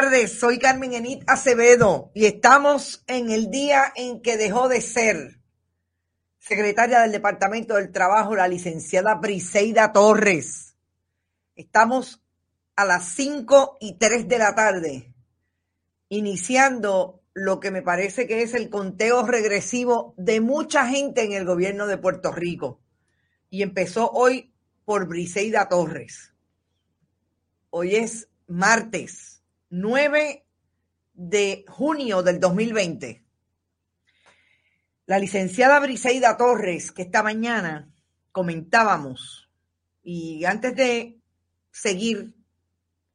tardes. Soy Carmen Enit Acevedo y estamos en el día en que dejó de ser secretaria del Departamento del Trabajo la licenciada Briseida Torres. Estamos a las 5 y 3 de la tarde, iniciando lo que me parece que es el conteo regresivo de mucha gente en el gobierno de Puerto Rico. Y empezó hoy por Briseida Torres. Hoy es martes 9 de junio del 2020. La licenciada Briseida Torres, que esta mañana comentábamos, y antes de seguir,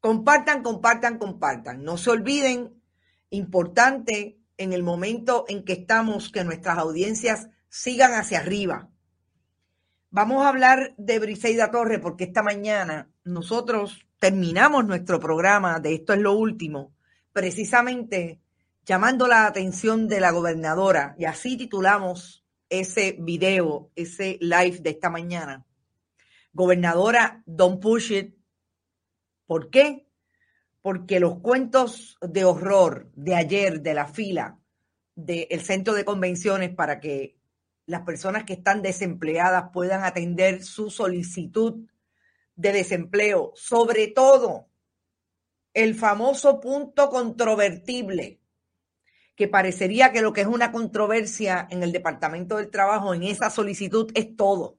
compartan, compartan, compartan. No se olviden, importante en el momento en que estamos, que nuestras audiencias sigan hacia arriba. Vamos a hablar de Briseida Torres porque esta mañana nosotros terminamos nuestro programa de Esto es lo último, precisamente llamando la atención de la gobernadora, y así titulamos ese video, ese live de esta mañana. Gobernadora, don't push it. ¿Por qué? Porque los cuentos de horror de ayer de la fila del centro de convenciones para que las personas que están desempleadas puedan atender su solicitud de desempleo, sobre todo el famoso punto controvertible, que parecería que lo que es una controversia en el Departamento del Trabajo en esa solicitud es todo.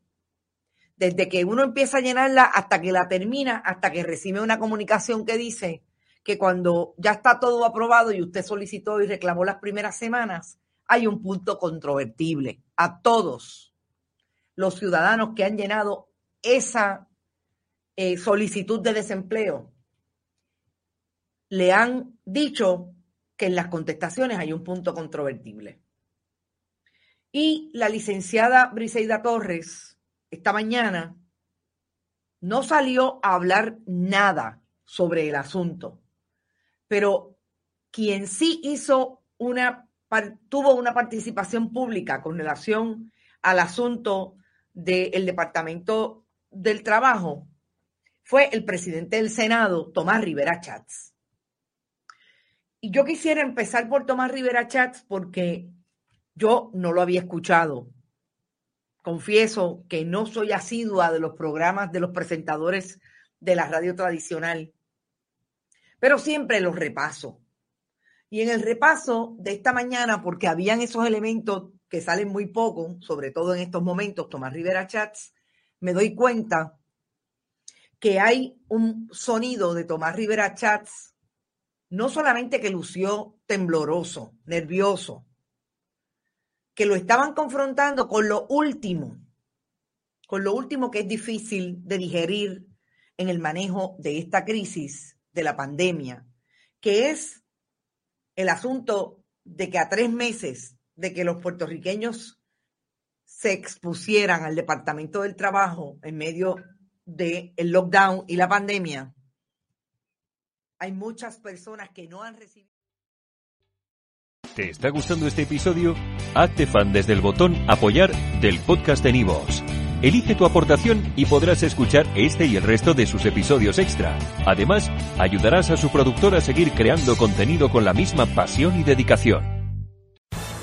Desde que uno empieza a llenarla hasta que la termina, hasta que recibe una comunicación que dice que cuando ya está todo aprobado y usted solicitó y reclamó las primeras semanas, hay un punto controvertible. A todos los ciudadanos que han llenado esa eh, solicitud de desempleo, le han dicho que en las contestaciones hay un punto controvertible. Y la licenciada Briseida Torres, esta mañana, no salió a hablar nada sobre el asunto, pero quien sí hizo una, tuvo una participación pública con relación al asunto del Departamento del Trabajo fue el presidente del Senado, Tomás Rivera Chats. Y yo quisiera empezar por Tomás Rivera Chats porque yo no lo había escuchado. Confieso que no soy asidua de los programas de los presentadores de la radio tradicional, pero siempre los repaso. Y en el repaso de esta mañana, porque habían esos elementos que salen muy poco, sobre todo en estos momentos, Tomás Rivera Chats, me doy cuenta que hay un sonido de Tomás Rivera Chats no solamente que lució tembloroso, nervioso, que lo estaban confrontando con lo último, con lo último que es difícil de digerir en el manejo de esta crisis de la pandemia, que es el asunto de que a tres meses de que los puertorriqueños se expusieran al Departamento del Trabajo en medio del lockdown y la pandemia, hay muchas personas que no han recibido. ¿Te está gustando este episodio? Hazte fan desde el botón Apoyar del podcast de Nivos. Elige tu aportación y podrás escuchar este y el resto de sus episodios extra. Además, ayudarás a su productor a seguir creando contenido con la misma pasión y dedicación.